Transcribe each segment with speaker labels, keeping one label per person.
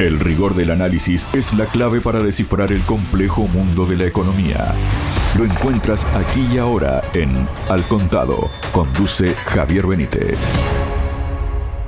Speaker 1: El rigor del análisis es la clave para descifrar el complejo mundo de la economía. Lo encuentras aquí y ahora en Al Contado. Conduce Javier Benítez.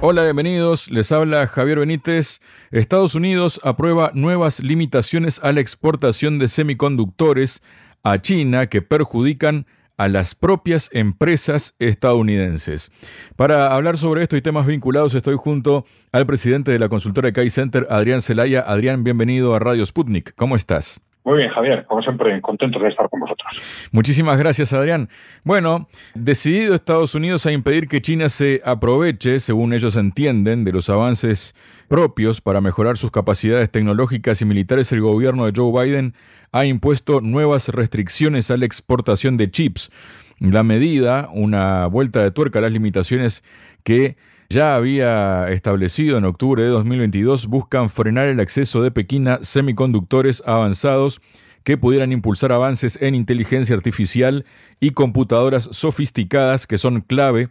Speaker 2: Hola, bienvenidos. Les habla Javier Benítez. Estados Unidos aprueba nuevas limitaciones a la exportación de semiconductores a China que perjudican a las propias empresas estadounidenses. Para hablar sobre esto y temas vinculados, estoy junto al presidente de la consultora Kai Center, Adrián Celaya. Adrián, bienvenido a Radio Sputnik. ¿Cómo estás?
Speaker 3: Muy bien, Javier, como siempre, contento de estar con vosotros.
Speaker 2: Muchísimas gracias, Adrián. Bueno, decidido Estados Unidos a impedir que China se aproveche, según ellos entienden, de los avances propios para mejorar sus capacidades tecnológicas y militares, el gobierno de Joe Biden ha impuesto nuevas restricciones a la exportación de chips. La medida, una vuelta de tuerca a las limitaciones que ya había establecido en octubre de 2022, buscan frenar el acceso de Pekín a semiconductores avanzados que pudieran impulsar avances en inteligencia artificial y computadoras sofisticadas que son clave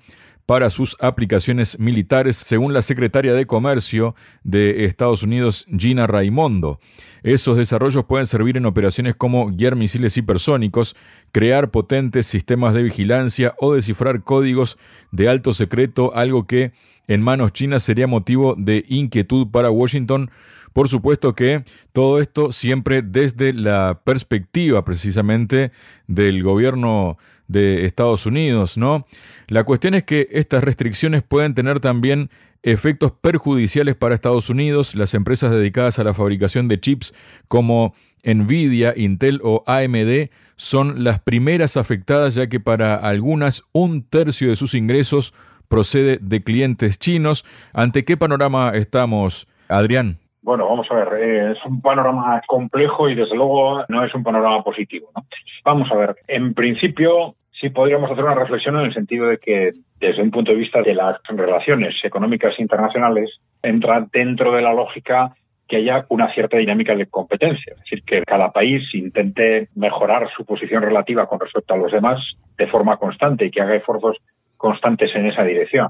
Speaker 2: para sus aplicaciones militares, según la secretaria de Comercio de Estados Unidos, Gina Raimondo. Esos desarrollos pueden servir en operaciones como guiar misiles hipersónicos, crear potentes sistemas de vigilancia o descifrar códigos de alto secreto, algo que en manos chinas sería motivo de inquietud para Washington. Por supuesto que todo esto siempre desde la perspectiva precisamente del gobierno de Estados Unidos, ¿no? La cuestión es que estas restricciones pueden tener también efectos perjudiciales para Estados Unidos. Las empresas dedicadas a la fabricación de chips como Nvidia, Intel o AMD son las primeras afectadas ya que para algunas un tercio de sus ingresos procede de clientes chinos. ¿Ante qué panorama estamos, Adrián?
Speaker 3: Bueno, vamos a ver, eh, es un panorama complejo y desde luego no es un panorama positivo. Vamos a ver, en principio sí podríamos hacer una reflexión en el sentido de que desde un punto de vista de las relaciones económicas internacionales entra dentro de la lógica que haya una cierta dinámica de competencia, es decir, que cada país intente mejorar su posición relativa con respecto a los demás de forma constante y que haga esfuerzos constantes en esa dirección.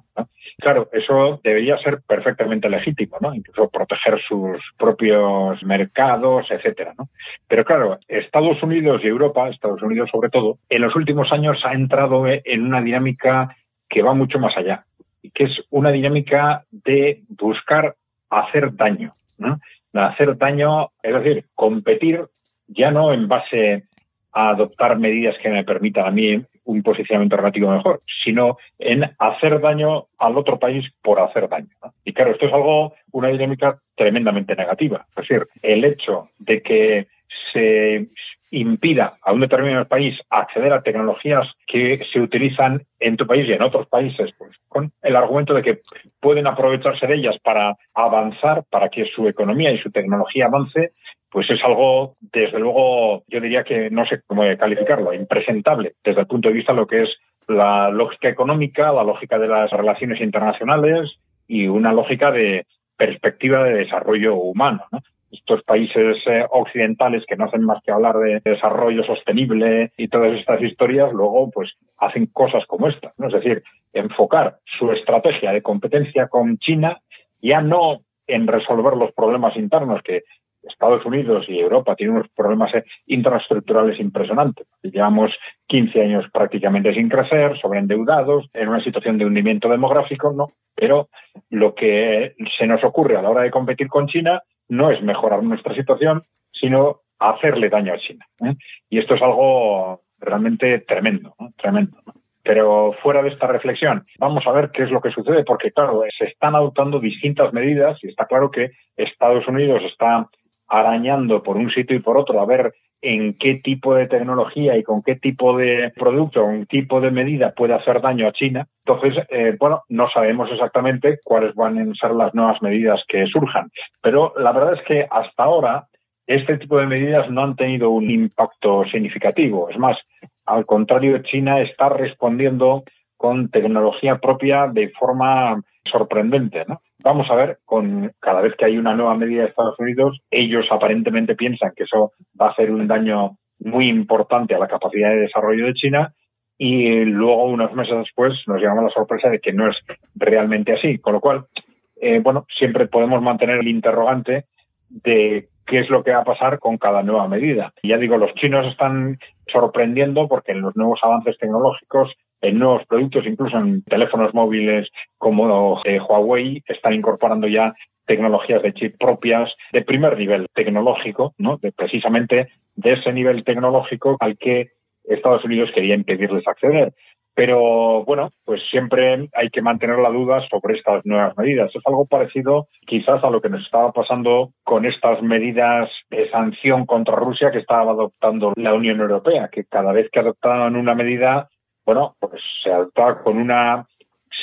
Speaker 3: Claro, eso debería ser perfectamente legítimo, ¿no? Incluso proteger sus propios mercados, etcétera, ¿no? Pero claro, Estados Unidos y Europa, Estados Unidos sobre todo, en los últimos años ha entrado en una dinámica que va mucho más allá, y que es una dinámica de buscar hacer daño, ¿no? hacer daño, es decir, competir ya no en base a adoptar medidas que me permitan a mí un posicionamiento relativo mejor, sino en hacer daño al otro país por hacer daño. Y claro, esto es algo, una dinámica tremendamente negativa. Es decir, el hecho de que se impida a un determinado país acceder a tecnologías que se utilizan en tu país y en otros países, pues con el argumento de que pueden aprovecharse de ellas para avanzar, para que su economía y su tecnología avance, pues es algo, desde luego, yo diría que no sé cómo calificarlo, impresentable desde el punto de vista de lo que es la lógica económica, la lógica de las relaciones internacionales y una lógica de perspectiva de desarrollo humano. Estos países eh, occidentales que no hacen más que hablar de desarrollo sostenible y todas estas historias, luego pues hacen cosas como esta. ¿no? Es decir, enfocar su estrategia de competencia con China ya no en resolver los problemas internos que Estados Unidos y Europa tienen unos problemas eh, infraestructurales impresionantes. Llevamos 15 años prácticamente sin crecer, sobreendeudados, en una situación de hundimiento demográfico, ¿no? Pero lo que se nos ocurre a la hora de competir con China no es mejorar nuestra situación, sino hacerle daño a China. ¿eh? Y esto es algo realmente tremendo, tremendo. Pero fuera de esta reflexión, vamos a ver qué es lo que sucede, porque claro, se están adoptando distintas medidas y está claro que Estados Unidos está arañando por un sitio y por otro a ver en qué tipo de tecnología y con qué tipo de producto, con qué tipo de medida puede hacer daño a China. Entonces, eh, bueno, no sabemos exactamente cuáles van a ser las nuevas medidas que surjan. Pero la verdad es que hasta ahora este tipo de medidas no han tenido un impacto significativo. Es más, al contrario, China está respondiendo con tecnología propia de forma sorprendente, ¿no? Vamos a ver, con cada vez que hay una nueva medida de Estados Unidos, ellos aparentemente piensan que eso va a hacer un daño muy importante a la capacidad de desarrollo de China y luego unos meses después nos llevamos la sorpresa de que no es realmente así. Con lo cual, eh, bueno, siempre podemos mantener el interrogante de qué es lo que va a pasar con cada nueva medida. Ya digo, los chinos están sorprendiendo porque en los nuevos avances tecnológicos, en nuevos productos, incluso en teléfonos móviles como eh, Huawei, están incorporando ya tecnologías de chip propias de primer nivel tecnológico, ¿no? De, precisamente de ese nivel tecnológico al que Estados Unidos quería impedirles acceder. Pero bueno, pues siempre hay que mantener la duda sobre estas nuevas medidas. Es algo parecido quizás a lo que nos estaba pasando con estas medidas de sanción contra Rusia que estaba adoptando la Unión Europea, que cada vez que adoptaban una medida, bueno, pues se adoptaba con una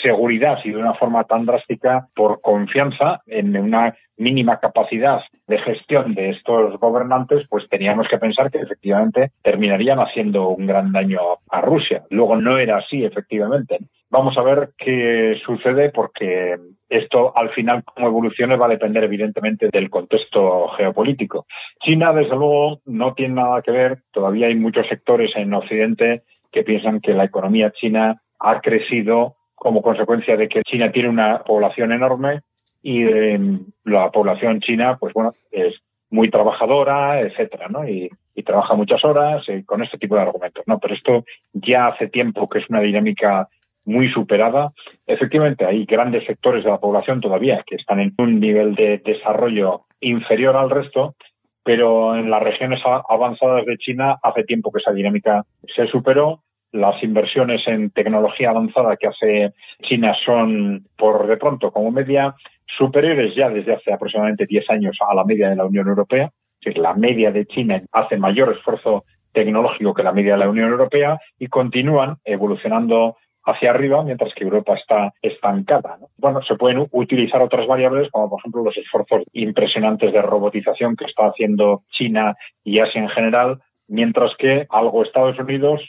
Speaker 3: seguridad y de una forma tan drástica por confianza en una mínima capacidad de gestión de estos gobernantes, pues teníamos que pensar que efectivamente terminarían haciendo un gran daño a Rusia. Luego no era así, efectivamente. Vamos a ver qué sucede porque esto al final como evolucione va a depender evidentemente del contexto geopolítico. China, desde luego, no tiene nada que ver. Todavía hay muchos sectores en Occidente que piensan que la economía china ha crecido como consecuencia de que China tiene una población enorme y eh, la población china, pues bueno, es muy trabajadora, etcétera, ¿no? Y, trabaja muchas horas eh, con este tipo de argumentos, ¿no? Pero esto ya hace tiempo que es una dinámica muy superada. Efectivamente, hay grandes sectores de la población todavía que están en un nivel de desarrollo inferior al resto, pero en las regiones avanzadas de China hace tiempo que esa dinámica se superó las inversiones en tecnología avanzada que hace China son, por de pronto, como media, superiores ya desde hace aproximadamente 10 años a la media de la Unión Europea. Es decir, la media de China hace mayor esfuerzo tecnológico que la media de la Unión Europea y continúan evolucionando hacia arriba, mientras que Europa está estancada. Bueno, se pueden utilizar otras variables, como por ejemplo los esfuerzos impresionantes de robotización que está haciendo China y Asia en general, mientras que algo Estados Unidos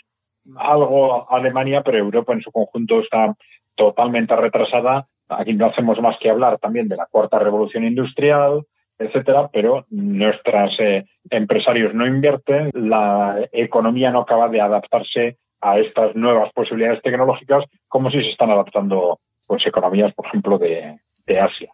Speaker 3: algo Alemania, pero Europa en su conjunto está totalmente retrasada. Aquí no hacemos más que hablar también de la cuarta revolución industrial, etcétera, pero nuestros eh, empresarios no invierten, la economía no acaba de adaptarse a estas nuevas posibilidades tecnológicas como si se están adaptando pues economías, por ejemplo, de, de Asia.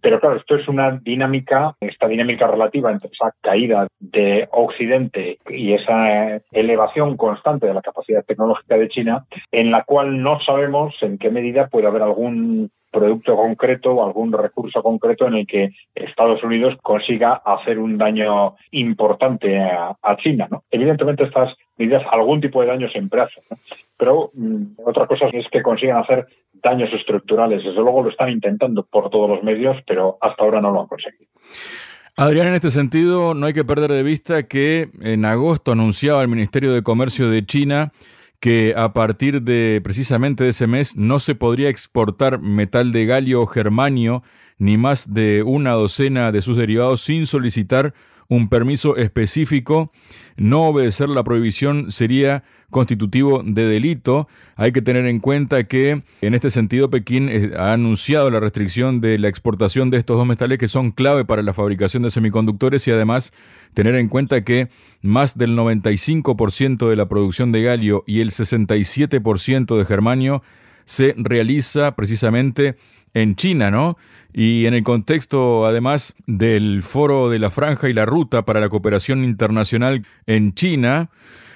Speaker 3: Pero claro, esto es una dinámica, esta dinámica relativa entre esa caída de Occidente y esa elevación constante de la capacidad tecnológica de China, en la cual no sabemos en qué medida puede haber algún producto concreto o algún recurso concreto en el que Estados Unidos consiga hacer un daño importante a, China. ¿no? Evidentemente estas medidas algún tipo de daño siempre hacen, pero mm, otra cosa es que consigan hacer daños estructurales. Desde luego lo están intentando por todos los medios, pero hasta ahora no lo han conseguido.
Speaker 2: Adrián, en este sentido, no hay que perder de vista que en agosto anunciaba el Ministerio de Comercio de China que a partir de precisamente de ese mes no se podría exportar metal de galio o germanio ni más de una docena de sus derivados sin solicitar un permiso específico. No obedecer la prohibición sería constitutivo de delito. Hay que tener en cuenta que en este sentido Pekín eh, ha anunciado la restricción de la exportación de estos dos metales que son clave para la fabricación de semiconductores y además tener en cuenta que más del 95% de la producción de galio y el 67% de germanio se realiza precisamente en China, ¿no? Y en el contexto, además, del Foro de la Franja y la Ruta para la Cooperación Internacional en China,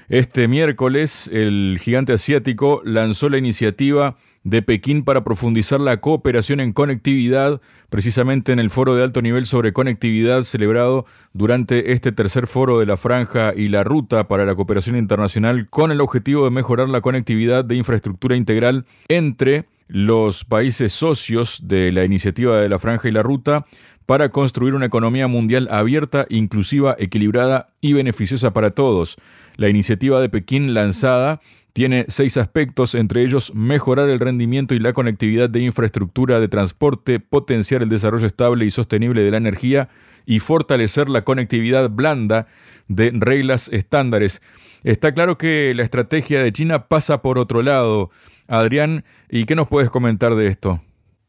Speaker 2: este miércoles el gigante asiático lanzó la iniciativa de Pekín para profundizar la cooperación en conectividad, precisamente en el foro de alto nivel sobre conectividad celebrado durante este tercer foro de la franja y la ruta para la cooperación internacional con el objetivo de mejorar la conectividad de infraestructura integral entre los países socios de la iniciativa de la franja y la ruta para construir una economía mundial abierta, inclusiva, equilibrada y beneficiosa para todos. La iniciativa de Pekín lanzada tiene seis aspectos, entre ellos mejorar el rendimiento y la conectividad de infraestructura de transporte, potenciar el desarrollo estable y sostenible de la energía y fortalecer la conectividad blanda de reglas estándares. Está claro que la estrategia de China pasa por otro lado. Adrián, ¿y qué nos puedes comentar de esto?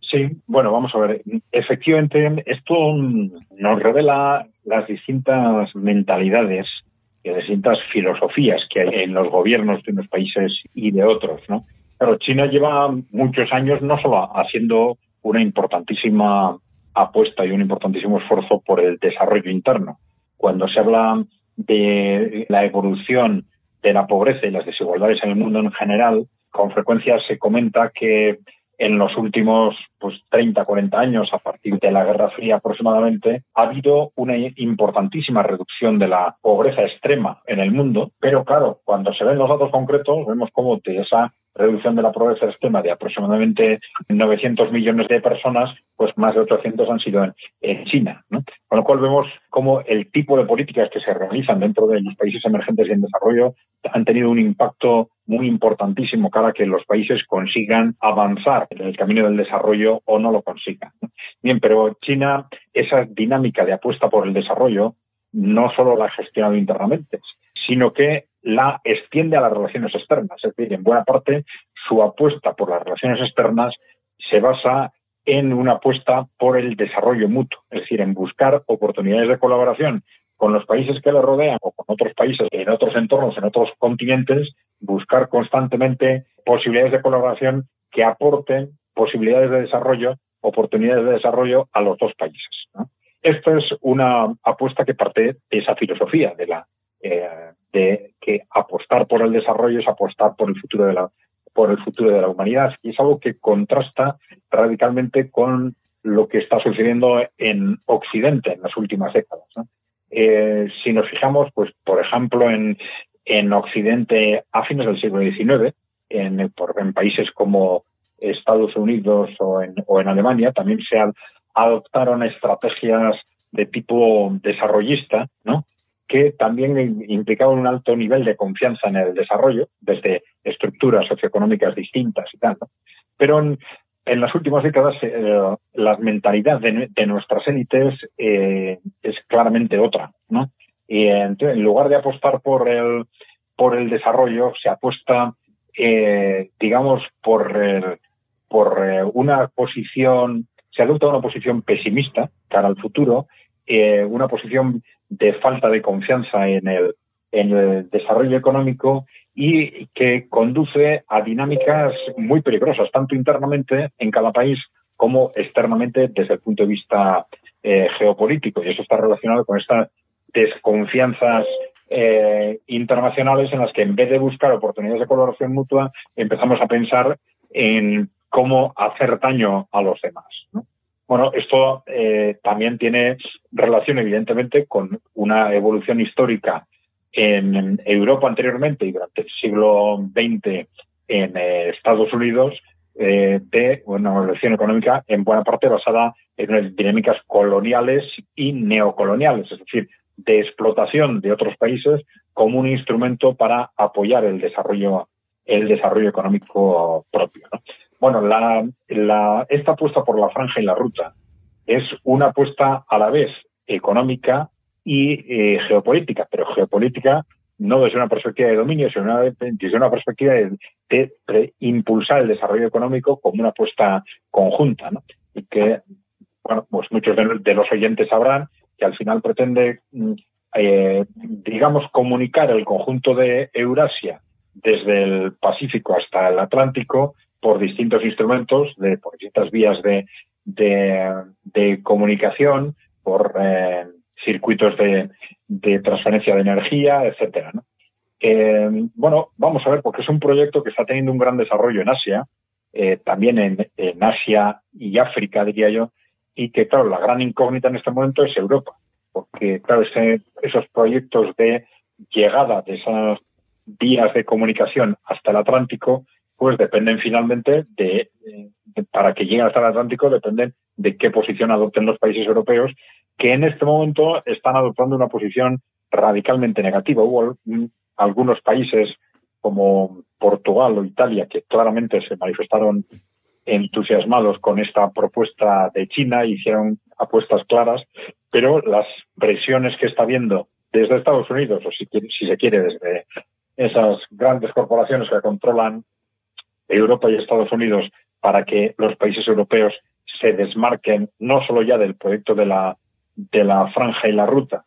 Speaker 3: Sí, bueno, vamos a ver. Efectivamente, esto nos revela las distintas mentalidades y distintas filosofías que hay en los gobiernos de unos países y de otros, ¿no? Pero China lleva muchos años no solo haciendo una importantísima apuesta y un importantísimo esfuerzo por el desarrollo interno. Cuando se habla de la evolución de la pobreza y las desigualdades en el mundo en general, con frecuencia se comenta que en los últimos pues 30, 40 años, a partir de la Guerra Fría aproximadamente, ha habido una importantísima reducción de la pobreza extrema en el mundo, pero claro, cuando se ven los datos concretos, vemos cómo de esa reducción de la pobreza extrema de aproximadamente 900 millones de personas, pues más de 800 han sido en, China. Con lo cual vemos cómo el tipo de políticas que se realizan dentro de los países emergentes y en desarrollo han tenido un impacto muy importantísimo para que los países consigan avanzar en el camino del desarrollo o no lo consigan. Bien, pero China, esa dinámica de apuesta por el desarrollo, no solo la ha gestionado internamente, sino que la extiende a las relaciones externas. Es decir, en buena parte, su apuesta por las relaciones externas se basa en una apuesta por el desarrollo mutuo, es decir, en buscar oportunidades de colaboración con los países que le rodean o con otros países en otros entornos, en otros continentes, buscar constantemente posibilidades de colaboración que aporten posibilidades de desarrollo, oportunidades de desarrollo a los dos países. Esta es una apuesta que parte de esa filosofía de la eh, de que apostar por el desarrollo es apostar por el futuro de la por el futuro de la humanidad y es algo que contrasta radicalmente con lo que está sucediendo en Occidente en las últimas décadas. Eh, si nos fijamos, pues por ejemplo en, en Occidente a fines del siglo XIX, en, en países como Estados Unidos o en, o en Alemania, también se adoptaron estrategias de tipo desarrollista, ¿no? Que también implicaban un alto nivel de confianza en el desarrollo, desde estructuras socioeconómicas distintas y tal. Pero en, las últimas décadas eh, la mentalidad de, nuestras élites eh, es claramente otra. ¿no? Y en lugar de apostar por el, por el desarrollo, se apuesta, eh, digamos, por, por una posición, se adopta una posición pesimista cara al futuro, una posición de falta de confianza en el, en el desarrollo económico y que conduce a dinámicas muy peligrosas, tanto internamente en cada país como externamente desde el punto de vista eh, geopolítico. Y eso está relacionado con estas desconfianzas eh, internacionales en las que en vez de buscar oportunidades de colaboración mutua, empezamos a pensar en cómo hacer daño a los demás. Bueno, esto eh, también tiene relación, evidentemente, con una evolución histórica en Europa anteriormente y durante el siglo XX en eh, Estados Unidos eh, de una evolución económica en buena parte basada en dinámicas coloniales y neocoloniales, es decir, de explotación de otros países como un instrumento para apoyar el desarrollo el desarrollo económico propio. ¿no? Bueno, la, esta apuesta por la franja y la ruta es una apuesta a la vez económica y eh, geopolítica, pero geopolítica no desde una perspectiva de dominio, sino desde una perspectiva de, impulsar el desarrollo económico como una apuesta conjunta, ¿no? Y que, bueno, pues muchos de, los oyentes sabrán que al final pretende, mm, eh, digamos, comunicar el conjunto de Eurasia desde el Pacífico hasta el Atlántico por distintos instrumentos, de, por distintas vías de, de, comunicación, por eh, circuitos de, de, transferencia de energía, etcétera. Eh, bueno, vamos a ver, porque es un proyecto que está teniendo un gran desarrollo en Asia, eh, también en, en, Asia y África, diría yo, y que, claro, la gran incógnita en este momento es Europa, porque, claro, ese, esos proyectos de llegada de esas vías de comunicación hasta el Atlántico pues dependen finalmente de, para que lleguen hasta el Atlántico, dependen de qué posición adopten los países europeos, que en este momento están adoptando una posición radicalmente negativa. Hubo algunos países como Portugal o Italia que claramente se manifestaron entusiasmados con esta propuesta de China, hicieron apuestas claras, pero las presiones que está viendo desde Estados Unidos, o si, si se quiere, desde esas grandes corporaciones que controlan Europa y Estados Unidos para que los países europeos se desmarquen no solo ya del proyecto de la, de la franja y la ruta,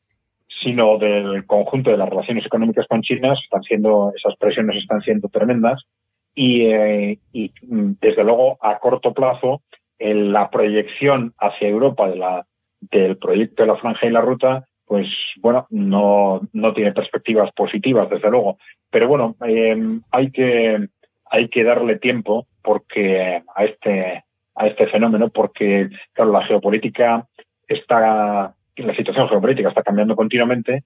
Speaker 3: sino del conjunto de las relaciones económicas con China, están siendo, esas presiones están siendo tremendas y, eh, y desde luego a corto plazo la proyección hacia Europa de la, del proyecto de la franja y la ruta, pues bueno, no, no tiene perspectivas positivas, desde luego. Pero bueno, eh, hay que hay que darle tiempo porque a este a este fenómeno, porque claro, la geopolítica está la situación geopolítica está cambiando continuamente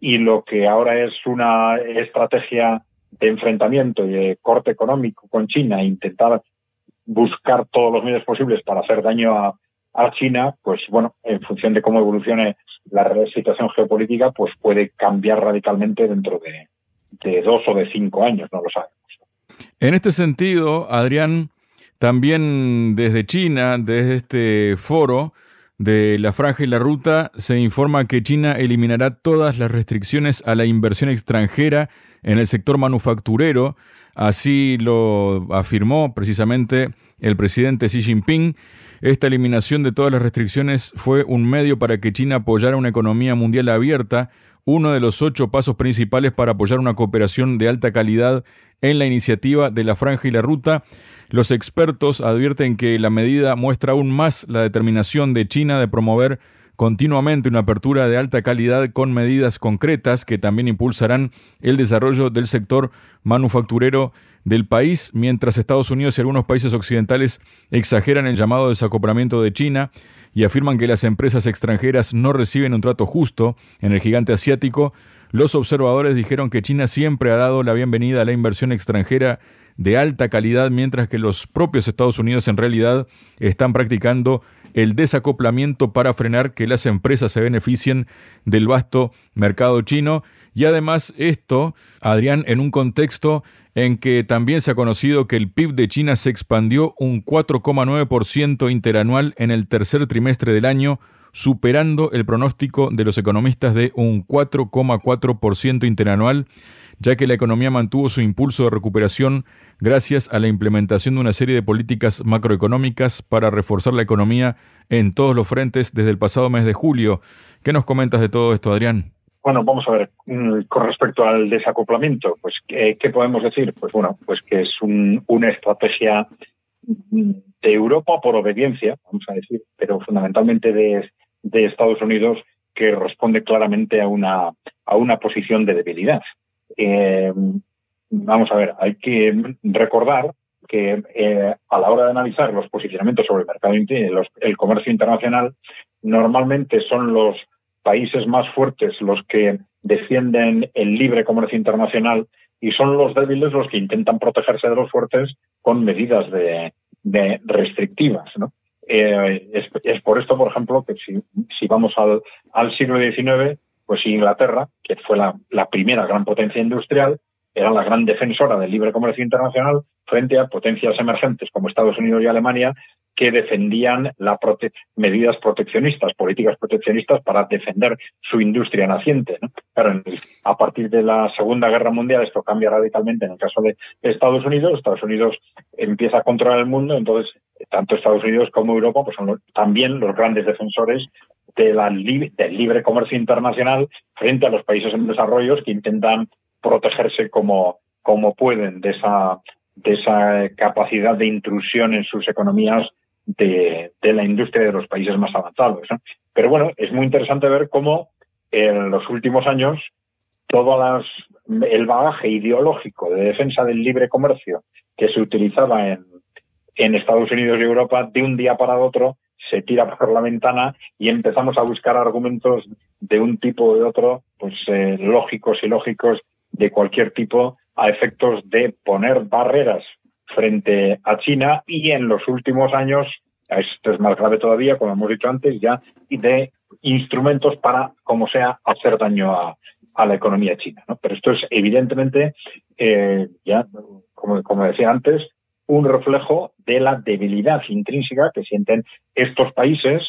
Speaker 3: y lo que ahora es una estrategia de enfrentamiento y de corte económico con China e intentar buscar todos los medios posibles para hacer daño a, China, pues bueno, en función de cómo evolucione la situación geopolítica, pues puede cambiar radicalmente dentro de, de dos o de cinco años, no lo sabemos.
Speaker 2: En este sentido, Adrián, también desde China, desde este foro, de la franja y la ruta se informa que China eliminará todas las restricciones a la inversión extranjera en el sector manufacturero. Así lo afirmó precisamente el presidente Xi Jinping. Esta eliminación de todas las restricciones fue un medio para que China apoyara una economía mundial abierta, uno de los ocho pasos principales para apoyar una cooperación de alta calidad en la iniciativa de la franja y la ruta. Los expertos advierten que la medida muestra aún más la determinación de China de promover continuamente una apertura de alta calidad con medidas concretas que también impulsarán el desarrollo del sector manufacturero del país, mientras Estados Unidos y algunos países occidentales exageran el llamado desacoplamiento de China y afirman que las empresas extranjeras no reciben un trato justo en el gigante asiático, los observadores dijeron que China siempre ha dado la bienvenida a la inversión extranjera de alta calidad, mientras que los propios Estados Unidos en realidad están practicando el desacoplamiento para frenar que las empresas se beneficien del vasto mercado chino. Y además esto, Adrián, en un contexto en que también se ha conocido que el PIB de China se expandió un 4,9% interanual en el tercer trimestre del año, superando el pronóstico de los economistas de un 4,4% interanual ya que la economía mantuvo su impulso de recuperación gracias a la implementación de una serie de políticas macroeconómicas para reforzar la economía en todos los frentes desde el pasado mes de julio. ¿Qué nos comentas de todo esto, Adrián?
Speaker 3: Bueno, vamos a ver, mm, con respecto al desacoplamiento, pues ¿qué, podemos decir? Pues bueno, pues que es una estrategia de Europa por obediencia, vamos a decir, pero fundamentalmente de, de Estados Unidos que responde claramente a una, a una posición de debilidad. Eh, vamos a ver, hay que recordar que eh, a la hora de analizar los posicionamientos sobre el mercado, los, el comercio internacional, normalmente son los países más fuertes los que defienden el libre comercio internacional y son los débiles los que intentan protegerse de los fuertes con medidas de, restrictivas. ¿no? Eh, es, por esto, por ejemplo, que si, si vamos al, al siglo XIX, pues Inglaterra, que fue la, primera gran potencia industrial, era la gran defensora del libre comercio internacional frente a potencias emergentes como Estados Unidos y Alemania que defendían las medidas proteccionistas, políticas proteccionistas para defender su industria naciente. Pero a partir de la Segunda Guerra Mundial esto cambia radicalmente en el caso de Estados Unidos. Estados Unidos empieza a controlar el mundo, entonces tanto Estados Unidos como Europa pues son también los grandes defensores de del libre comercio internacional frente a los países en desarrollo que intentan protegerse como, pueden de esa, de esa capacidad de intrusión en sus economías de, de la industria de los países más avanzados. Pero bueno, es muy interesante ver cómo en los últimos años todo las, el bagaje ideológico de defensa del libre comercio que se utilizaba en, en Estados Unidos y Europa de un día para otro se tira por la ventana y empezamos a buscar argumentos de un tipo o de otro, pues eh, lógicos y lógicos de cualquier tipo a efectos de poner barreras frente a China y en los últimos años, esto es más grave todavía, como hemos dicho antes, ya de instrumentos para, como sea, hacer daño a, la economía china. Pero esto es evidentemente, eh, ya como, como decía antes, un reflejo de la debilidad intrínseca que sienten estos países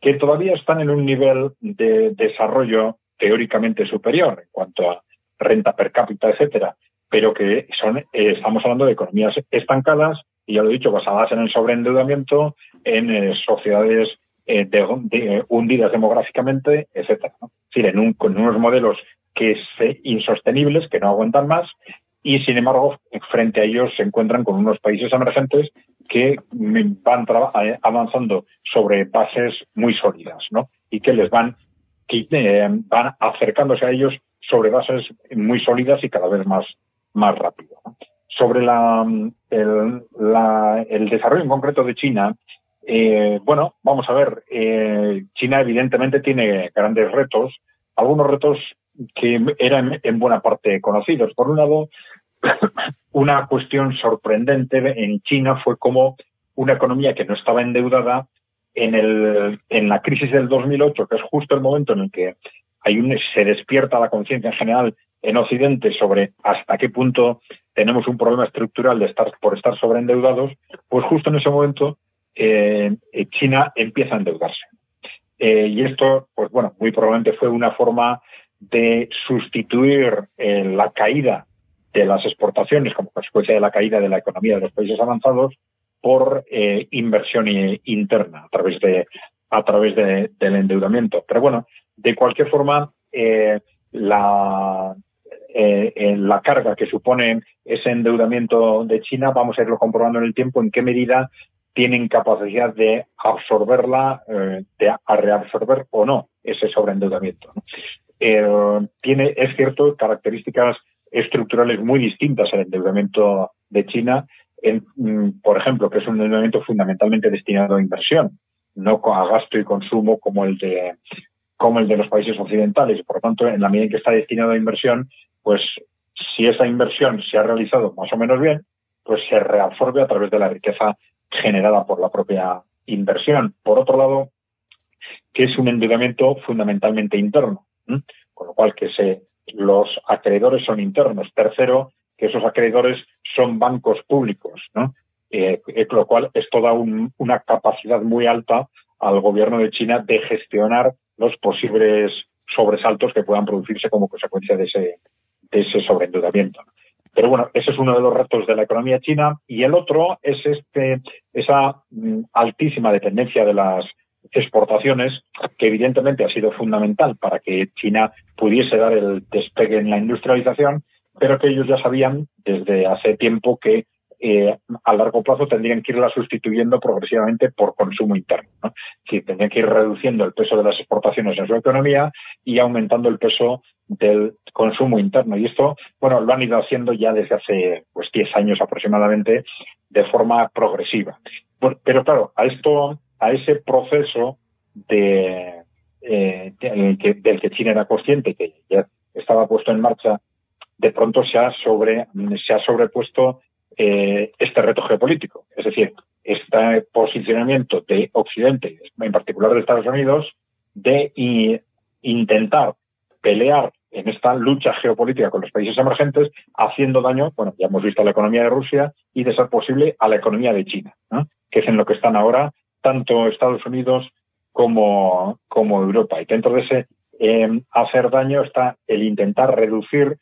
Speaker 3: que todavía están en un nivel de desarrollo teóricamente superior en cuanto a renta per cápita, etcétera, pero que son, eh, estamos hablando de economías estancadas y ya lo he dicho, basadas en el sobreendeudamiento, en eh, sociedades eh, hundidas demográficamente, etcétera. Es decir, en, un, con unos modelos que es insostenibles, que no aguantan más y sin embargo, frente a ellos se encuentran con unos países emergentes que van eh, avanzando sobre bases muy sólidas, ¿no? Y que les van, eh, van acercándose a ellos sobre bases muy sólidas y cada vez más, más rápido. Sobre la, el, la, el desarrollo en concreto de China, eh, bueno, vamos a ver, eh, China evidentemente tiene grandes retos, algunos retos que eran en buena parte conocidos. Por un lado, una cuestión sorprendente en China fue como una economía que no estaba endeudada en, el, en la crisis del 2008, que es justo el momento en el que hay un, se despierta la conciencia en general en Occidente sobre hasta qué punto tenemos un problema estructural de estar por estar sobreendeudados, pues justo en ese momento eh, China empieza a endeudarse. Eh, y esto, pues bueno, muy probablemente fue una forma de sustituir eh, la caída de las exportaciones como consecuencia de la caída de la economía de los países avanzados por eh, inversión interna a través de a través de, del endeudamiento. Pero bueno, de cualquier forma, eh, la, la carga que supone ese endeudamiento de China, vamos a irlo comprobando en el tiempo en qué medida tienen capacidad de absorberla, de reabsorber o no ese sobreendeudamiento. Eh, tiene, es cierto, características estructurales muy distintas al endeudamiento de China, mm, por ejemplo, que es un endeudamiento fundamentalmente destinado a inversión, no a gasto y consumo como el de como el de los países occidentales. Por lo tanto, en la medida en que está destinado a inversión, pues si esa inversión se ha realizado más o menos bien, pues se reabsorbe a través de la riqueza generada por la propia inversión. Por otro lado, que es un endeudamiento fundamentalmente interno con lo cual que se, los acreedores son internos. Tercero, que esos acreedores son bancos públicos, ¿no? Eh, eh, lo cual es toda una capacidad muy alta al gobierno de China de gestionar los posibles sobresaltos que puedan producirse como consecuencia de ese, de ese sobreendeudamiento. Pero bueno, ese es uno de los retos de la economía china y el otro es este, esa mm, altísima dependencia de las exportaciones, que evidentemente ha sido fundamental para que China pudiese dar el despegue en la industrialización, pero que ellos ya sabían desde hace tiempo que eh, a largo plazo tendrían que irla sustituyendo progresivamente por consumo interno. ¿no? Es tendrían que ir reduciendo el peso de las exportaciones en su economía y aumentando el peso del consumo interno. Y esto, bueno, lo han ido haciendo ya desde hace pues 10 años aproximadamente de forma progresiva. Pero claro, a esto a ese proceso de, eh, del que China era consciente que ya estaba puesto en marcha, de pronto se ha sobre se ha sobrepuesto eh, este reto geopolítico, es decir, este posicionamiento de Occidente, en particular de Estados Unidos, de intentar pelear en esta lucha geopolítica con los países emergentes, haciendo daño, bueno, ya hemos visto a la economía de Rusia y, de ser posible, a la economía de China, que es en lo que están ahora tanto Estados Unidos como, como Europa. Y dentro de ese em, hacer daño está el intentar reducir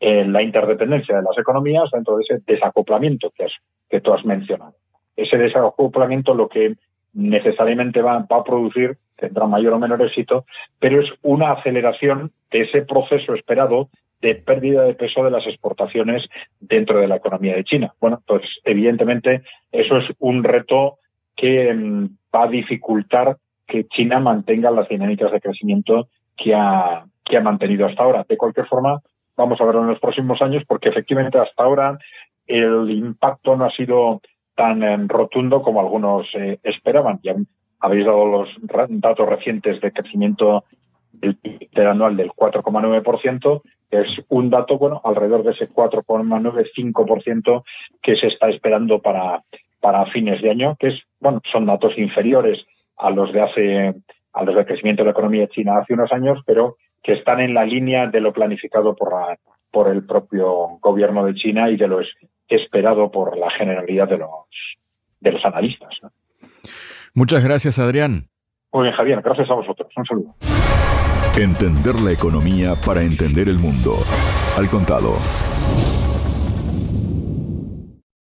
Speaker 3: la interdependencia de las economías dentro de ese desacoplamiento que, que tú has mencionado. Ese desacoplamiento lo que necesariamente va, va, a producir, tendrá mayor o menor éxito, pero es una aceleración de ese proceso esperado de pérdida de peso de las exportaciones dentro de la economía de China. Bueno, pues evidentemente eso es un reto que mm, va a dificultar que China mantenga las dinámicas de crecimiento que ha, que ha mantenido hasta ahora. De cualquier forma, vamos a verlo en los próximos años porque efectivamente hasta ahora el impacto no ha sido tan em, rotundo como algunos eh, esperaban. Ya habéis dado los datos recientes de crecimiento del anual del 4,9%, que es un dato, bueno, alrededor de ese 4,95% que se está esperando para, para fines de año, que es, bueno, son datos inferiores a los de hace, a los de crecimiento de la economía china hace unos años, pero que están en la línea de lo planificado por la, por el propio gobierno de China y de lo esperado por la generalidad de los, de los analistas.
Speaker 2: Muchas gracias, Adrián.
Speaker 3: Muy bien, Javier, gracias a vosotros. Un saludo.
Speaker 1: Entender la economía para entender el mundo. Al contado.